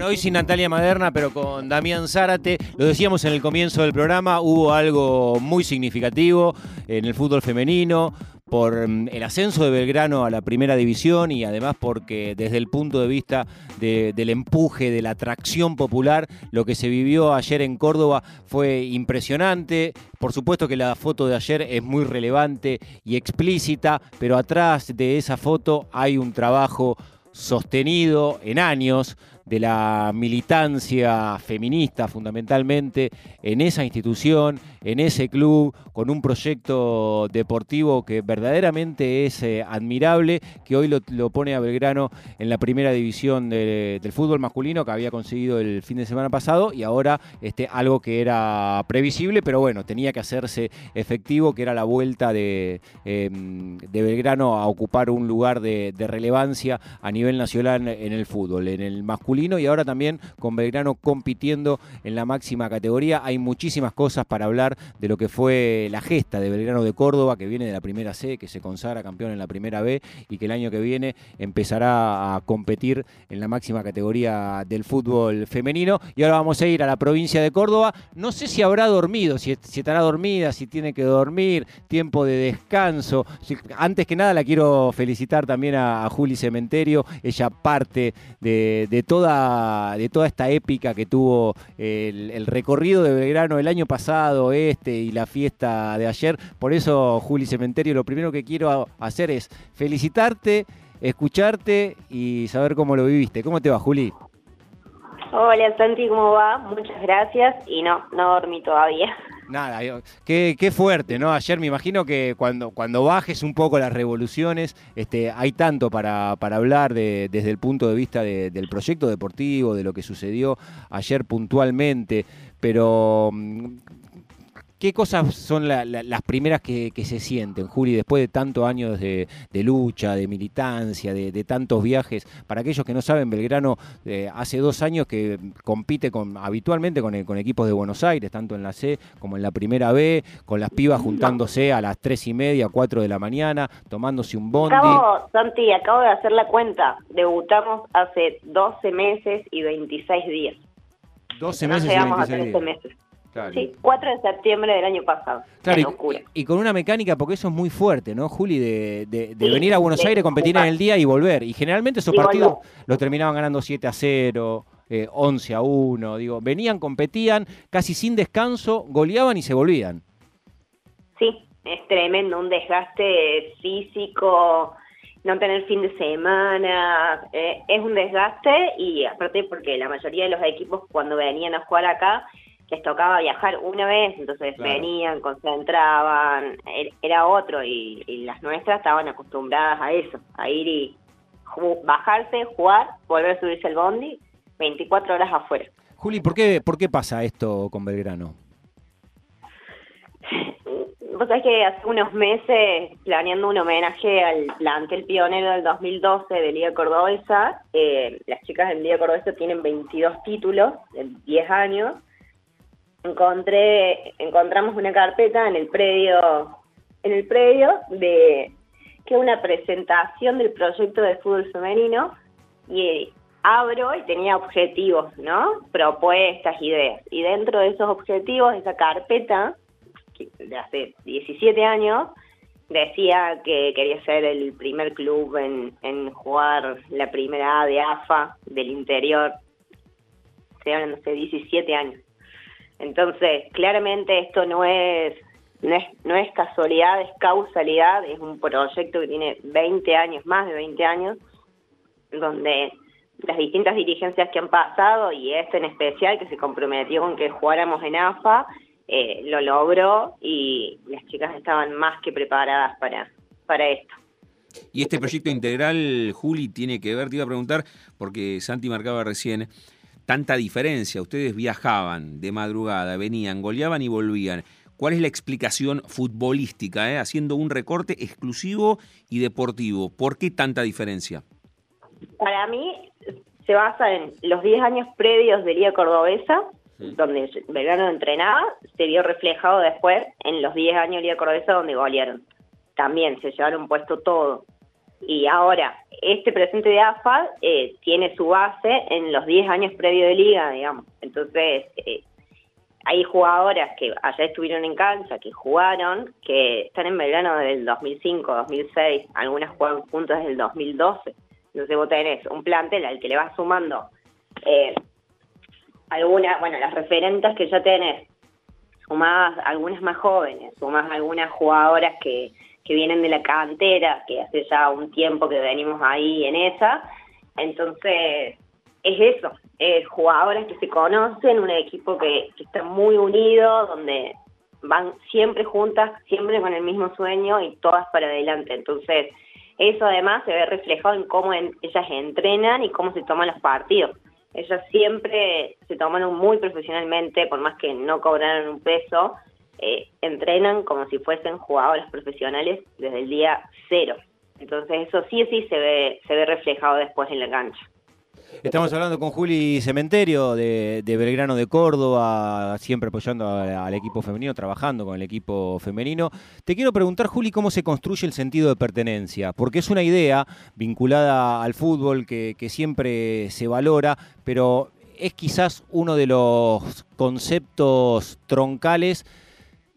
Bueno, hoy sin Natalia Maderna, pero con Damián Zárate. Lo decíamos en el comienzo del programa, hubo algo muy significativo en el fútbol femenino por mm, el ascenso de Belgrano a la primera división y además porque desde el punto de vista del empuje, de la atracción popular, lo que se vivió ayer en Córdoba fue impresionante. Por supuesto que la foto de ayer es muy relevante y explícita, pero atrás de esa foto hay un trabajo sostenido en años de la militancia feminista fundamentalmente en esa institución, en ese club, con un proyecto deportivo que verdaderamente es eh, admirable, que hoy lo, pone a Belgrano en la primera división del fútbol masculino que había conseguido el fin de semana pasado y ahora este, algo que era previsible, pero bueno, tenía que hacerse efectivo, que era la vuelta de, em, de Belgrano a ocupar un lugar de, de relevancia a nivel nacional en el fútbol, en el masculino y ahora también con Belgrano compitiendo en la máxima categoría. Hay muchísimas cosas para hablar de lo que fue la gesta de Belgrano de Córdoba, que viene de la primera C, que se consagra campeón en la primera B y que el año que viene empezará a competir en la máxima categoría del fútbol femenino. Y ahora vamos a ir a la provincia de Córdoba. No sé si habrá dormido, si, estará dormida, si tiene que dormir, tiempo de descanso. Antes que nada la quiero felicitar también a, Juli Cementerio, ella parte de, de de toda esta épica que tuvo el, recorrido de Belgrano el año pasado, este y la fiesta de ayer. Por eso, Juli Cementerio, lo primero que quiero hacer es felicitarte, escucharte y saber cómo lo viviste. ¿Cómo te va, Juli? Hola Santi, ¿cómo va? Muchas gracias y no, no dormí todavía. Nada, qué, qué, fuerte, ¿no? Ayer me imagino que cuando, cuando bajes un poco las revoluciones, este, hay tanto para, para hablar de, desde el punto de vista del proyecto deportivo, de lo que sucedió ayer puntualmente, pero mm, ¿Qué cosas son las primeras que, se sienten, Juli, después de tantos años de, lucha, de militancia, de, tantos viajes? Para aquellos que no saben, Belgrano eh, hace dos años que compite con, habitualmente con, con, equipos de Buenos Aires, tanto en la C como en la primera B, con las pibas juntándose a las tres y media, cuatro de la mañana, tomándose un bondi. Acabo, Santi, acabo de hacer la cuenta. Debutamos hace 12 meses y 26 días. 12 meses y 26 días. meses. Sí, 4 de septiembre del año pasado. Claro, y, con una mecánica, porque eso es muy fuerte, ¿no, Juli? De, venir a Buenos Aires, competir en el día y volver. Y generalmente esos partidos los terminaban ganando 7 a 0, 11 eh, a 1. Digo, venían, competían, casi sin descanso, goleaban y se volvían. Sí, es tremendo, un desgaste físico, no tener fin de semana, eh, es un desgaste y aparte porque la mayoría de los equipos cuando venían a jugar acá les tocaba viajar una vez, entonces venían, concentraban, er, era otro y, las nuestras estaban acostumbradas a eso, a ir y bajarse, jugar, volver a subirse al bondi, 24 horas afuera. Juli, ¿por qué, ¿por qué pasa esto con Belgrano? Vos sabés que hace unos meses, planeando un homenaje al plantel pionero del 2012 de Liga Cordobesa, eh, las chicas del Liga Cordobesa tienen 22 títulos en 10 años, encontré, encontramos una carpeta en el predio, en el predio de que una presentación del proyecto de fútbol femenino y abro y tenía objetivos, ¿no? Propuestas, ideas. Y dentro de esos objetivos, esa carpeta, de hace 17 años, decía que quería ser el primer club en, en jugar la primera A de AFA del interior. Se hablan hace 17 años. Entonces, claramente esto no es, no es, no es casualidad, es causalidad, es un proyecto que tiene 20 años, más de 20 años, donde las distintas dirigencias que han pasado y este en especial que se comprometió con que jugáramos en AFA, eh, lo logró y las chicas estaban más que preparadas para, para esto. Y este proyecto integral, Juli, tiene que ver, te iba a preguntar, porque Santi marcaba recién, tanta diferencia? Ustedes viajaban de madrugada, venían, goleaban y volvían. ¿Cuál es la explicación futbolística, eh? haciendo un recorte exclusivo y deportivo? ¿Por qué tanta diferencia? Para mí se basa en los 10 años previos de Liga Cordobesa, donde Belgrano entrenaba, se vio reflejado después en los 10 años de Liga Cordobesa donde golearon. También se llevaron puesto todo. Y ahora, este presente de AFA eh, tiene su base en los 10 años previos de liga, digamos. Entonces, eh, hay jugadoras que allá estuvieron en cancha, que jugaron, que están en Belgrano desde el 2005, 2006, algunas juegan juntas desde el 2012. Entonces vos tenés un plantel al que le vas sumando eh, algunas, bueno, las referentes que ya tenés, sumás algunas más jóvenes, sumás algunas jugadoras que, que vienen de la cantera, que hace ya un tiempo que venimos ahí en esa. Entonces, es eso, es jugadoras que se conocen, un equipo que, que está muy unido, donde van siempre juntas, siempre con el mismo sueño y todas para adelante. Entonces, eso además se ve reflejado en cómo ellas entrenan y cómo se toman los partidos. Ellas siempre se toman muy profesionalmente, por más que no cobraran un peso, eh, entrenan como si fuesen jugadoras profesionales desde el día cero. Entonces eso sí sí se ve, se ve reflejado después en la cancha. Estamos hablando con Juli Cementerio de, Belgrano de Córdoba, siempre apoyando al equipo femenino, trabajando con el equipo femenino. Te quiero preguntar, Juli, cómo se construye el sentido de pertenencia, porque es una idea vinculada al fútbol que siempre se valora, pero es quizás uno de los conceptos troncales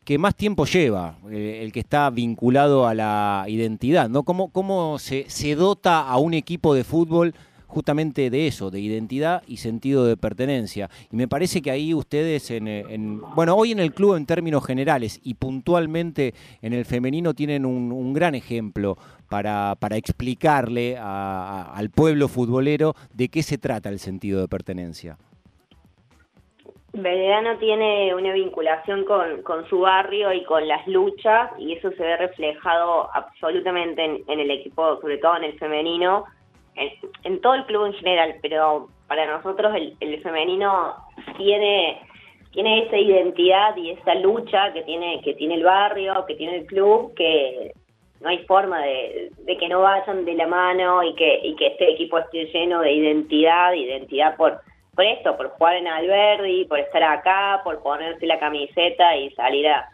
que más tiempo lleva, eh, el que está vinculado a la identidad, ¿no? ¿Cómo, cómo se, se dota a un equipo de fútbol justamente de eso, de identidad y sentido de pertenencia. Y me parece que ahí ustedes, en, bueno, hoy en el club en términos generales y puntualmente en el femenino tienen un, gran ejemplo para, para explicarle al pueblo futbolero de qué se trata el sentido de pertenencia. Belgrano tiene una vinculación con, con, su barrio y con las luchas y eso se ve reflejado absolutamente en, en el equipo, sobre todo en el femenino, en, todo el club en general, pero para nosotros el, el femenino tiene tiene esa identidad y esa lucha que tiene que tiene el barrio, que tiene el club, que no hay forma de, de, que no vayan de la mano y que, y que este equipo esté lleno de identidad, identidad por, por esto, por jugar en Alberdi, por estar acá, por ponerse la camiseta y salir a,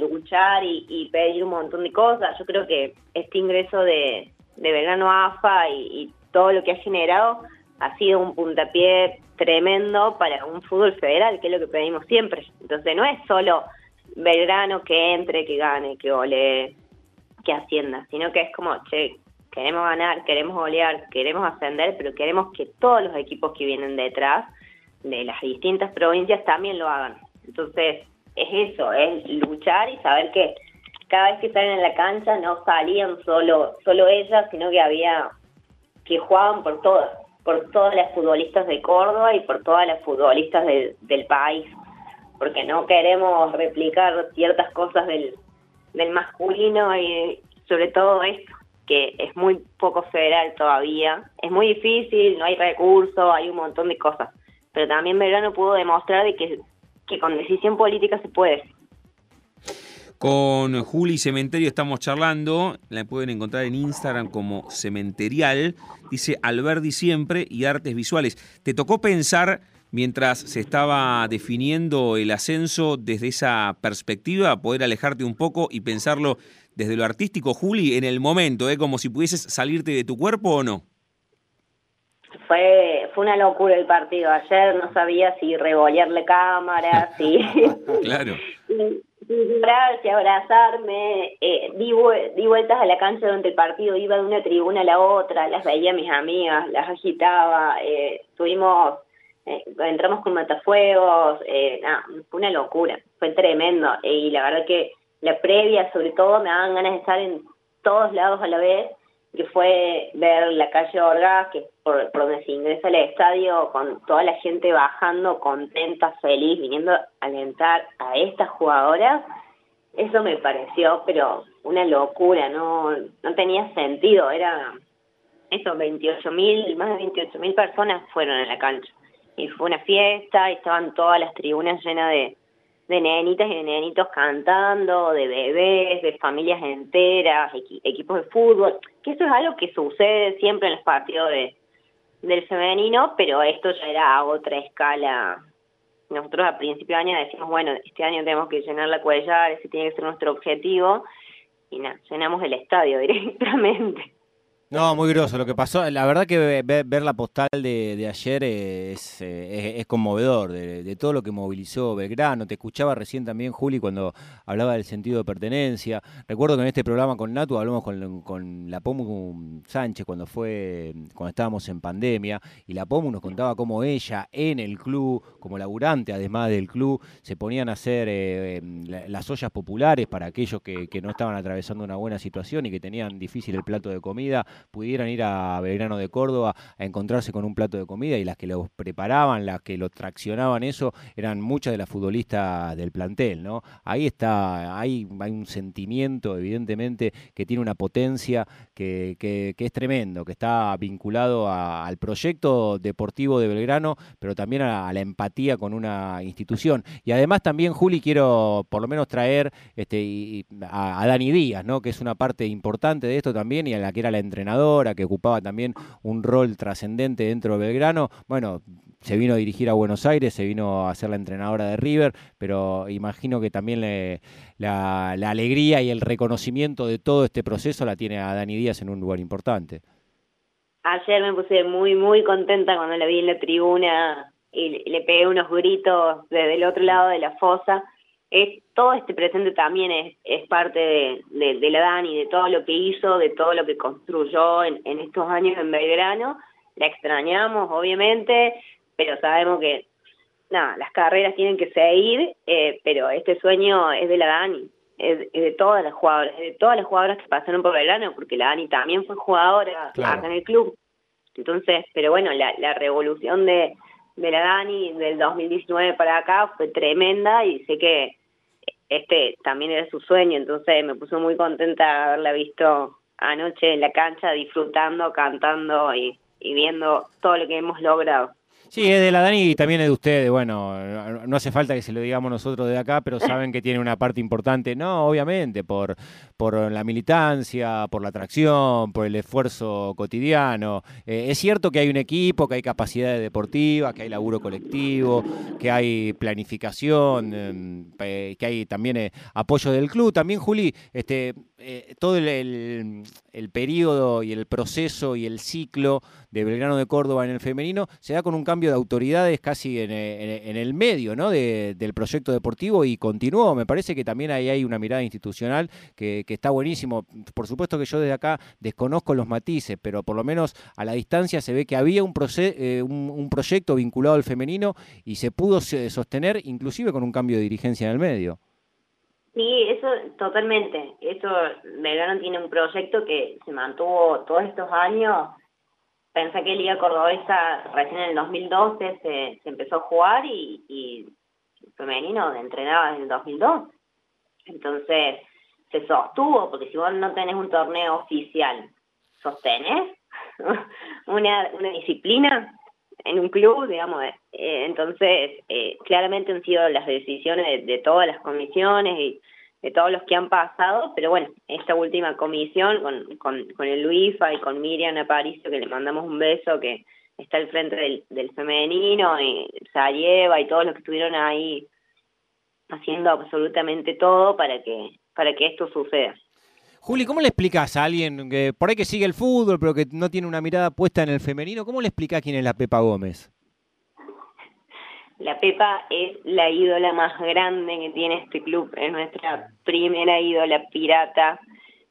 luchar y, pedir un montón de cosas. Yo creo que este ingreso de, de AFA y, todo lo que ha generado ha sido un puntapié tremendo para un fútbol federal, que es lo que pedimos siempre. Entonces no es solo Belgrano que entre, que gane, que golee, que ascienda, sino que es como, che, queremos ganar, queremos golear, queremos ascender, pero queremos que todos los equipos que vienen detrás de las distintas provincias también lo hagan. Entonces es eso, es luchar y saber que cada vez que salen en la cancha no salían solo, solo ellas, sino que había que jugaban por todas, por todas las futbolistas de Córdoba y por todas las futbolistas del país, porque no queremos replicar ciertas cosas del, del masculino y sobre todo esto, es muy poco federal todavía, es muy difícil, no hay recursos, hay un montón de cosas, pero también Belgrano pudo demostrar de que, que con decisión política se puede. Con Juli Cementerio estamos charlando, la pueden encontrar en Instagram como Cementerial, dice Alberdi siempre y artes visuales. ¿Te tocó pensar mientras se estaba definiendo el ascenso desde esa perspectiva, poder alejarte un poco y pensarlo desde lo artístico, Juli, en el momento, ¿eh? como si pudieses salirte de tu cuerpo o no? Fue, fue una locura el partido. Ayer no sabía si revolearle cámara, si... claro. y abrazarme, eh, di, vueltas a la cancha durante el partido, iba de una tribuna a la otra, las veía a mis amigas, las agitaba, eh, tuvimos, eh, entramos con matafuegos, eh, fue una locura, fue tremendo, y la verdad que la previa sobre todo me daban ganas de estar en todos lados a la vez, que fue ver la calle Orgaz, que por, por donde se ingresa al estadio, con toda la gente bajando, contenta, feliz, viniendo a alentar a estas jugadoras, eso me pareció, pero una locura, no, no tenía sentido, era eso, 28 mil, más de 28 mil personas fueron a la cancha. Y fue una fiesta, y estaban todas las tribunas llenas de, de nenitas y de nenitos cantando, de bebés, de familias enteras, equipos de fútbol, que eso es algo que sucede siempre en los partidos de, del femenino, pero esto ya era a otra escala. Nosotros a principio de año decimos, bueno, este año tenemos que llenar la cuellar, ese tiene que ser nuestro objetivo, y nada, llenamos el estadio directamente. No, muy groso lo que pasó. La verdad que ver, la postal de, ayer es, eh, es, conmovedor, de, todo lo que movilizó Belgrano. Te escuchaba recién también, Juli, cuando hablaba del sentido de pertenencia. Recuerdo que en este programa con Natu hablamos con, con la Pomu Sánchez cuando fue cuando estábamos en pandemia y la Pomu nos contaba cómo ella en el club, como laburante además del club, se ponían a hacer eh, las ollas populares para aquellos que, que no estaban atravesando una buena situación y que tenían difícil el plato de comida pudieran ir a Belgrano de Córdoba a encontrarse con un plato de comida y las que lo preparaban, las que lo traccionaban eso, eran muchas de las futbolistas del plantel, ¿no? Ahí está, hay, hay un sentimiento, evidentemente, que tiene una potencia que, que, es tremendo, que está vinculado al proyecto deportivo de Belgrano, pero también a, la empatía con una institución. Y además también, Juli, quiero por lo menos traer este, a, Dani Díaz, ¿no? Que es una parte importante de esto también y a la que era la entrenadora que ocupaba también un rol trascendente dentro de Belgrano. Bueno, se vino a dirigir a Buenos Aires, se vino a ser la entrenadora de River, pero imagino que también la, alegría y el reconocimiento de todo este proceso la tiene a Dani Díaz en un lugar importante. Ayer me puse muy, muy contenta cuando la vi en la tribuna y le pegué unos gritos desde el otro lado de la fosa es todo este presente también es, es parte de, de, la Dani, de todo lo que hizo, de todo lo que construyó en, en estos años en Belgrano. La extrañamos, obviamente, pero sabemos que nada, las carreras tienen que seguir, eh, pero este sueño es de la Dani, es, de todas las jugadoras, de todas las jugadoras que pasaron por Belgrano, porque la Dani también fue jugadora acá en el club. Entonces, pero bueno, la, la revolución de, de la Dani del 2019 para acá fue tremenda y sé que este también era su sueño, entonces me puso muy contenta haberla visto anoche en la cancha disfrutando, cantando y, y viendo todo lo que hemos logrado. Sí, es de la Dani y también es de ustedes. Bueno, no hace falta que se lo digamos nosotros de acá, pero saben que tiene una parte importante. No, obviamente, por, por la militancia, por la atracción, por el esfuerzo cotidiano. Eh, es cierto que hay un equipo, que hay capacidades deportivas, que hay laburo colectivo, que hay planificación, em, que hay también eh, apoyo del club. También, Juli, este, eh, todo el, el, periodo y el proceso y el ciclo de Belgrano de Córdoba en el femenino se da con un cambio de autoridades casi en, eh, el medio ¿no? del proyecto deportivo y continuó. Me parece que también ahí hay una mirada institucional que, está buenísimo. Por supuesto que yo desde acá desconozco los matices, pero por lo menos a la distancia se ve que había un, eh, un proyecto vinculado al femenino y se pudo sostener inclusive con un cambio de dirigencia en el medio. Sí, eso totalmente. Eso, Belgrano tiene un proyecto que se mantuvo todos estos años. Pensé que Liga Cordobesa recién en el 2012 se, se empezó a jugar y, femenino entrenaba en el 2002. Entonces se sostuvo, porque si vos no tenés un torneo oficial, ¿sostenés una, una disciplina? en un club, digamos. Eh, entonces, eh, claramente han sido las decisiones de, todas las comisiones y de todos los que han pasado, pero bueno, esta última comisión con, con, con el Luifa y con Miriam Aparicio, que le mandamos un beso, que está al frente del, del femenino, y Sayeva y todos los que estuvieron ahí haciendo absolutamente todo para que, para que esto suceda. Juli, ¿cómo le explicas a alguien que por ahí que sigue el fútbol, pero que no tiene una mirada puesta en el femenino? ¿Cómo le explicas quién es la Pepa Gómez? La Pepa es la ídola más grande que tiene este club, es nuestra primera ídola pirata.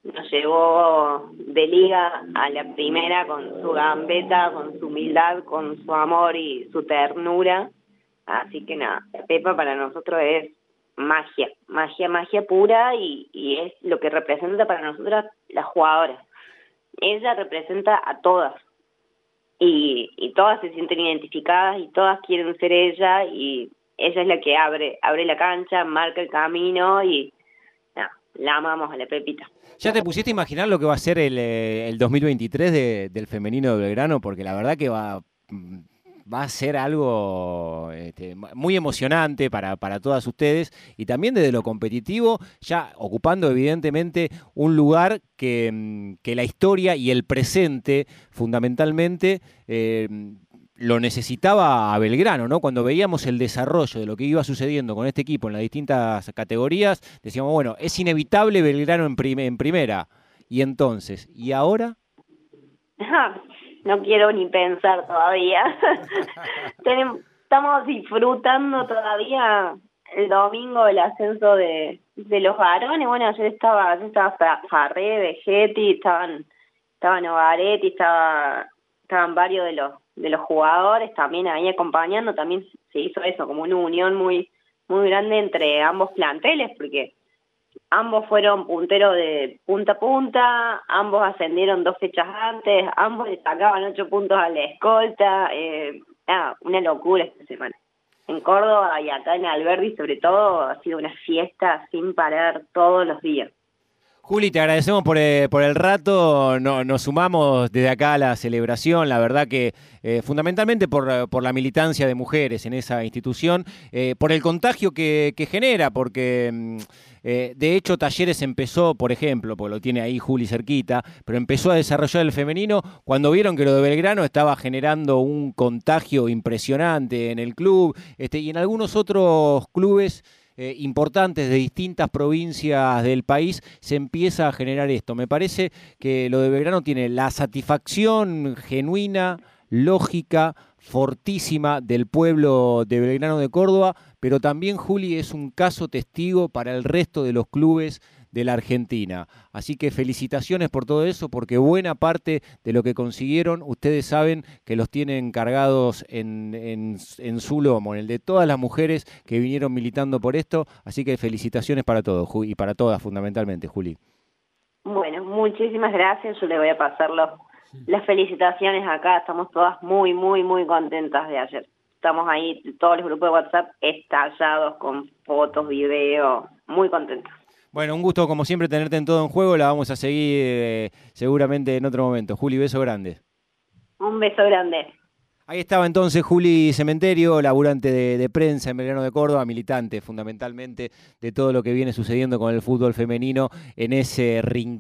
Nos llevó de liga a la primera con su gambeta, con su humildad, con su amor y su ternura. Así que nada, la Pepa para nosotros es magia, magia, magia pura y, y es lo que representa para nosotras las jugadoras. Ella representa a todas y, y todas se sienten identificadas y todas quieren ser ella y ella es la que abre, abre la cancha, marca el camino y la amamos a la Pepita. ¿Ya te pusiste a imaginar lo que va a ser el, eh, el 2023 de, del femenino de Belgrano? Porque la verdad que va mm, va a ser algo este, muy emocionante para, para, todas ustedes y también desde lo competitivo, ya ocupando evidentemente un lugar que, mm, que la historia y el presente fundamentalmente eh, lo necesitaba a Belgrano, ¿no? Cuando veíamos el desarrollo de lo que iba sucediendo con este equipo en las distintas categorías, decíamos, bueno, es inevitable Belgrano en, en primera. Y entonces, ¿y ahora? no quiero ni pensar todavía. Estamos disfrutando todavía el domingo el ascenso de, de los varones. Bueno, ayer estaba, ayer estaba Farré, Vegetti, estaban, estaban Ovaretti, estaba, estaban varios de los de los jugadores también ahí acompañando. También se hizo eso, como una unión muy muy grande entre ambos planteles, porque ambos fueron punteros de punta a punta, ambos ascendieron dos fechas antes, ambos le sacaban ocho puntos a la escolta, eh, una locura esta semana. En Córdoba y acá en Alberdi sobre todo ha sido una fiesta sin parar todos los días. Juli, te agradecemos por, eh, el rato, no, nos sumamos desde acá a la celebración, la verdad que eh, fundamentalmente por, la militancia de mujeres en esa institución, eh, por el contagio que, que genera, porque mm, de hecho Talleres empezó, por ejemplo, porque lo tiene ahí Juli cerquita, pero empezó a desarrollar el femenino cuando vieron que lo de Belgrano estaba generando un contagio impresionante en el club este, y en algunos otros clubes. Eh, importantes de distintas provincias del país, se empieza a generar esto. Me parece que lo de Belgrano tiene la satisfacción genuina, lógica, fortísima del pueblo de Belgrano de Córdoba, pero también Juli es un caso testigo para el resto de los clubes de la Argentina. Así que felicitaciones por todo eso, porque buena parte de lo que consiguieron, ustedes saben que los tienen cargados en, su lomo, en el de todas las mujeres que vinieron militando por esto. Así que felicitaciones para todos y para todas fundamentalmente, Juli. Bueno, muchísimas gracias. Yo le voy a pasar las felicitaciones acá. Estamos todas muy, muy, muy contentas de ayer. Estamos ahí, todos los grupos de WhatsApp estallados con fotos, videos, muy contentos. Bueno, un gusto como siempre tenerte en todo en juego. La vamos a seguir eh, seguramente en otro momento. Juli, beso grande. Un beso grande. Ahí estaba entonces Juli Cementerio, laburante de, prensa en Belgrano de Córdoba, militante fundamentalmente de todo lo que viene sucediendo con el fútbol femenino en ese rincón.